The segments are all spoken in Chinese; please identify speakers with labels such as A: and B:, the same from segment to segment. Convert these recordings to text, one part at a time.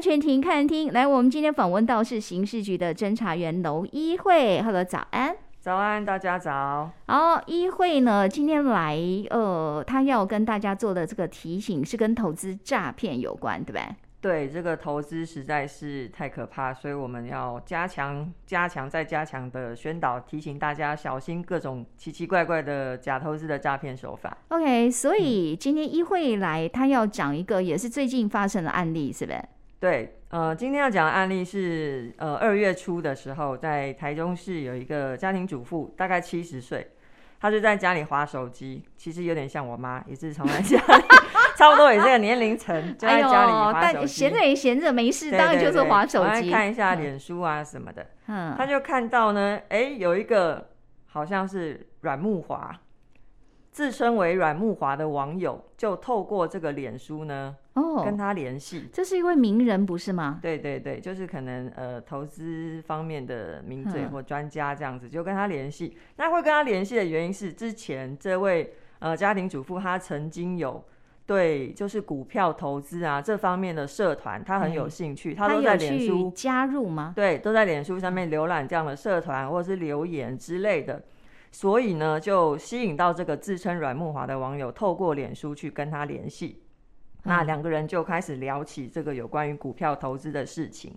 A: 安全庭看厅，来，我们今天访问到是刑事局的侦查员楼一慧，Hello，早安，
B: 早安，大家早。
A: 好，一慧呢，今天来，呃，他要跟大家做的这个提醒是跟投资诈骗有关，对不对？
B: 对，这个投资实在是太可怕，所以我们要加强、加强再加强的宣导，提醒大家小心各种奇奇怪怪的假投资的诈骗手法。
A: OK，所以今天一慧来，他要讲一个也是最近发生的案例，是不是？
B: 对，呃，今天要讲的案例是，呃，二月初的时候，在台中市有一个家庭主妇，大概七十岁。她就在家里划手机，其实有点像我妈，也是常在家里，差不多也是这个年龄层，就在家里划手机。
A: 闲着也闲着没事，当然就是划手机，
B: 看一下脸书啊什么的。
A: 嗯，
B: 他就看到呢，哎，有一个好像是阮木华。自称为阮木华的网友就透过这个脸书呢，哦，跟他联系。
A: 这是一位名人，不是吗？
B: 对对对，就是可能呃投资方面的名嘴或专家这样子，就跟他联系。那会跟他联系的原因是，之前这位呃家庭主妇她曾经有对就是股票投资啊这方面的社团，他很有兴趣，他都在脸书
A: 加入吗？
B: 对，都在脸书上面浏览这样的社团或者是留言之类的。所以呢，就吸引到这个自称阮木华的网友，透过脸书去跟他联系。那两个人就开始聊起这个有关于股票投资的事情。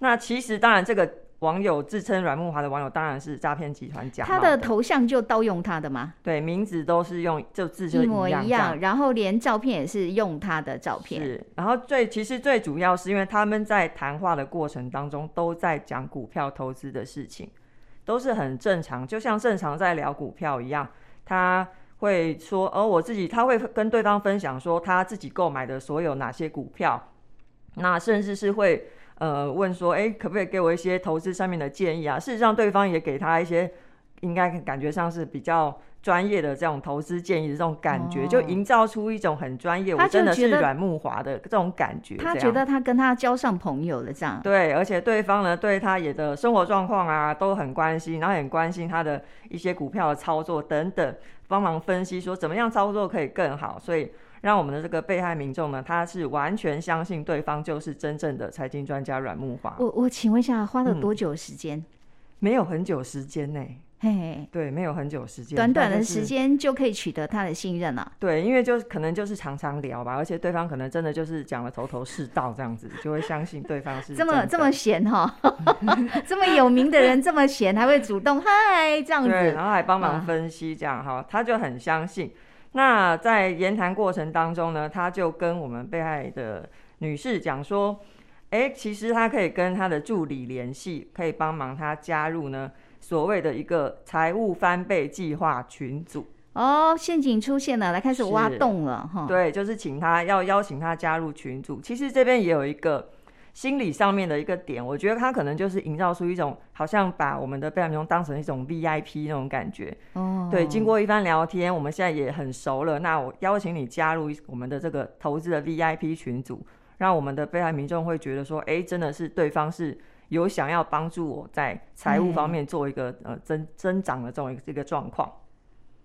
B: 那其实当然，这个网友自称阮木华的网友当然是诈骗集团假的。
A: 他的头像就盗用他的吗？
B: 对，名字都是用就字就一,
A: 一模一样，然后连照片也是用他的照片。
B: 是，然后最其实最主要是因为他们在谈话的过程当中都在讲股票投资的事情。都是很正常，就像正常在聊股票一样，他会说，而、我自己，他会跟对方分享说他自己购买的所有哪些股票，那甚至是会呃问说，哎，可不可以给我一些投资上面的建议啊？事实上，对方也给他一些，应该感觉上是比较。专业的这种投资建议的这种感觉，哦、就营造出一种很专业，我真的是阮木华的这种感觉。
A: 他觉得他跟他交上朋友了，这样。
B: 对，而且对方呢，对他也的生活状况啊都很关心，然后很关心他的一些股票的操作等等，帮忙分析说怎么样操作可以更好。所以让我们的这个被害民众呢，他是完全相信对方就是真正的财经专家阮木华。
A: 我我请问一下，花了多久时间？
B: 嗯、没有很久时间呢、欸。
A: 嘿嘿，
B: 对，没有很久时间，
A: 短短的时间就可以取得他的信任了。
B: 对，因为就可能就是常常聊吧，而且对方可能真的就是讲了头头是道这样子，就会相信对方是
A: 这么这么闲哈，这么有名的人这么闲，还会主动嗨这样子，
B: 对，然后还帮忙分析这样哈、啊，他就很相信。那在言谈过程当中呢，他就跟我们被害的女士讲说，哎，其实他可以跟他的助理联系，可以帮忙他加入呢。所谓的一个财务翻倍计划群组
A: 哦，陷阱出现了，来开始挖洞了哈。
B: 对，就是请他要邀请他加入群组。其实这边也有一个心理上面的一个点，我觉得他可能就是营造出一种好像把我们的被害人当成一种 VIP 那种感觉。哦，对，经过一番聊天，我们现在也很熟了。那我邀请你加入我们的这个投资的 VIP 群组，让我们的被害民众会觉得说，哎，真的是对方是。有想要帮助我在财务方面做一个、嗯、呃增增长的这种一个状况，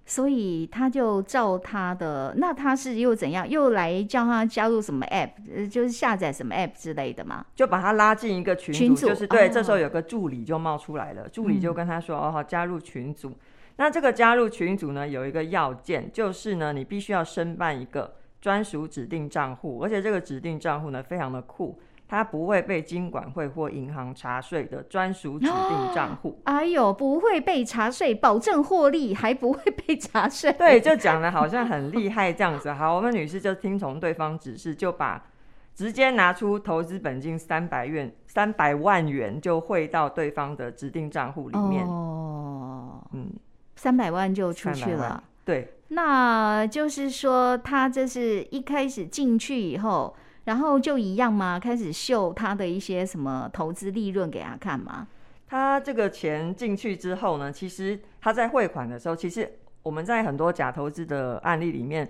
A: 所以他就照他的，那他是又怎样？又来叫他加入什么 app，就是下载什么 app 之类的吗？
B: 就把他拉进一个群组，群组就是对、哦，这时候有个助理就冒出来了，助理就跟他说：“嗯、哦，好，加入群组。”那这个加入群组呢，有一个要件，就是呢，你必须要申办一个专属指定账户，而且这个指定账户呢，非常的酷。他不会被金管会或银行查税的专属指定账户。
A: 哎呦，不会被查税，保证获利，还不会被查税。
B: 对，就讲的好像很厉害这样子。好，我们女士就听从对方指示，就把直接拿出投资本金三百元、三百万元，就汇到对方的指定账户里面。
A: 哦，嗯，三百万就出去了。
B: 对，
A: 那就是说，他这是一开始进去以后。然后就一样嘛？开始秀他的一些什么投资利润给他看嘛？
B: 他这个钱进去之后呢，其实他在汇款的时候，其实我们在很多假投资的案例里面，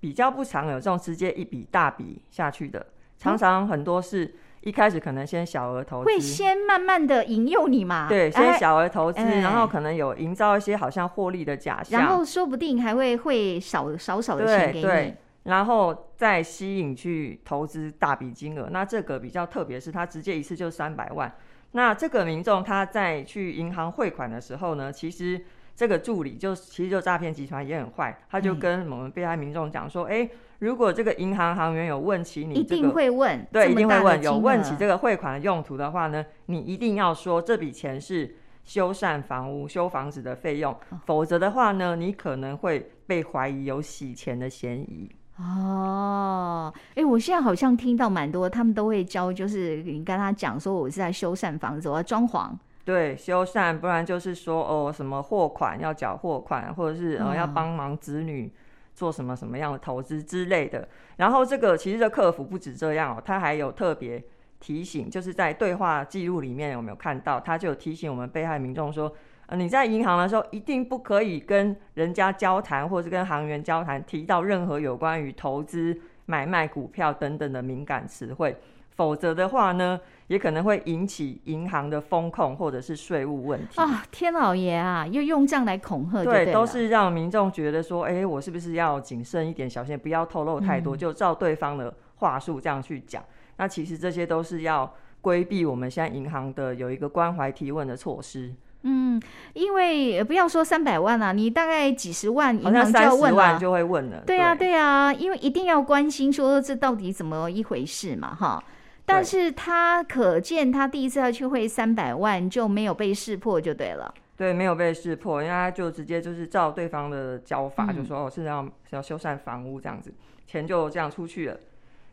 B: 比较不常有这种直接一笔大笔下去的，常常很多是一开始可能先小额投资，
A: 会先慢慢的引诱你嘛？
B: 对，先小额投资，哎，然后可能有营造一些好像获利的假象，
A: 然后说不定还会会少少少的钱给你。
B: 对对然后再吸引去投资大笔金额。那这个比较特别是，他直接一次就三百万。那这个民众他在去银行汇款的时候呢，其实这个助理就其实就诈骗集团也很坏，他就跟我们被害民众讲说，哎、嗯，如果这个银行行员有问起你、这个，
A: 一定会问，
B: 对，一定会问，有问起这个汇款的用途的话呢，你一定要说这笔钱是修缮房屋、修房子的费用，哦、否则的话呢，你可能会被怀疑有洗钱的嫌疑。
A: 哦，哎，我现在好像听到蛮多，他们都会教，就是你跟他讲说，我是在修缮房子，我要装潢。
B: 对，修缮，不然就是说哦，什么货款要缴货款，或者是呃要帮忙子女做什么什么样的投资之类的。然后这个其实这客服不止这样哦，他还有特别提醒，就是在对话记录里面有没有看到，他就有提醒我们被害民众说。呃，你在银行的时候一定不可以跟人家交谈，或是跟行员交谈，提到任何有关于投资、买卖股票等等的敏感词汇，否则的话呢，也可能会引起银行的风控或者是税务问题
A: 啊！天老爷啊，又用这样来恐吓，对，
B: 都是让民众觉得说，哎、欸，我是不是要谨慎一点，小心不要透露太多，嗯、就照对方的话术这样去讲。那其实这些都是要规避我们现在银行的有一个关怀提问的措施。
A: 嗯，因为不要说三百万啊，你大概几十万，银行就要
B: 问就会问了。
A: 对啊，对啊，因为一定要关心说这到底怎么一回事嘛，哈。但是他可见他第一次要去汇三百万就没有被识破就对了。
B: 对，没有被识破，因为他就直接就是照对方的教法，嗯、就说哦是要是要修缮房屋这样子，钱就这样出去了。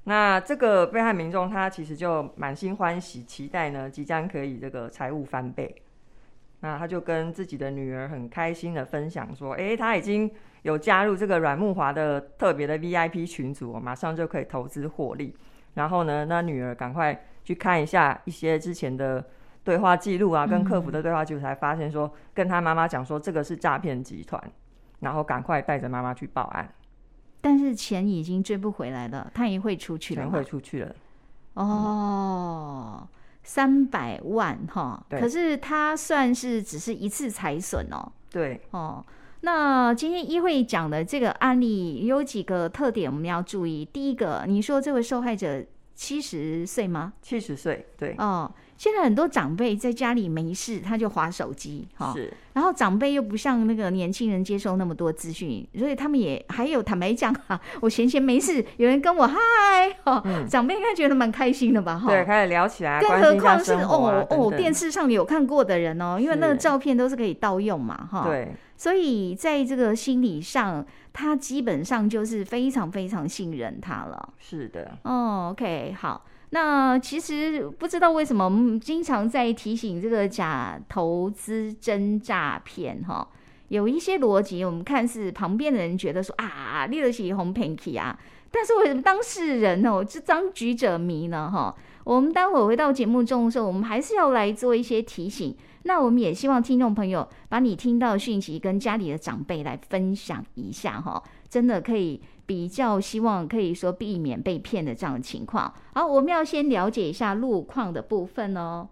B: 那这个被害民众他其实就满心欢喜，期待呢即将可以这个财务翻倍。那他就跟自己的女儿很开心的分享说：“诶，他已经有加入这个阮木华的特别的 VIP 群组，马上就可以投资获利。然后呢，那女儿赶快去看一下一些之前的对话记录啊，跟客服的对话记录，才发现说，跟他妈妈讲说这个是诈骗集团，然后赶快带着妈妈去报案。
A: 但是钱已经追不回来了，他也会出去了，
B: 会出去了。
A: 哦。嗯”三百万哈，可是他算是只是一次财损哦。
B: 对
A: 哦，那今天一会讲的这个案例有几个特点我们要注意。第一个，你说这位受害者七十岁吗？
B: 七十岁，对
A: 哦。现在很多长辈在家里没事，他就划手机哈。
B: 是，
A: 然后长辈又不像那个年轻人接受那么多资讯，所以他们也还有坦白讲哈，我闲闲没事，有人跟我嗨哈，
B: 嗯、
A: 长辈应该觉得蛮开心的吧哈。
B: 对，开始聊起来，
A: 更何况是、
B: 啊、
A: 哦哦电视上有看过的人哦，因为那个照片都是可以盗用嘛哈。
B: 对，
A: 所以在这个心理上，他基本上就是非常非常信任他了。
B: 是的。
A: 哦，OK，好。那其实不知道为什么我们经常在提醒这个假投资真诈骗哈，有一些逻辑，我们看似旁边的人觉得说啊，你就是红 pinky 啊，但是为什么当事人哦，这当局者迷呢哈？我们待会回到节目中的时候，我们还是要来做一些提醒。那我们也希望听众朋友把你听到的讯息跟家里的长辈来分享一下哈，真的可以。比较希望可以说避免被骗的这样的情况。好，我们要先了解一下路况的部分哦。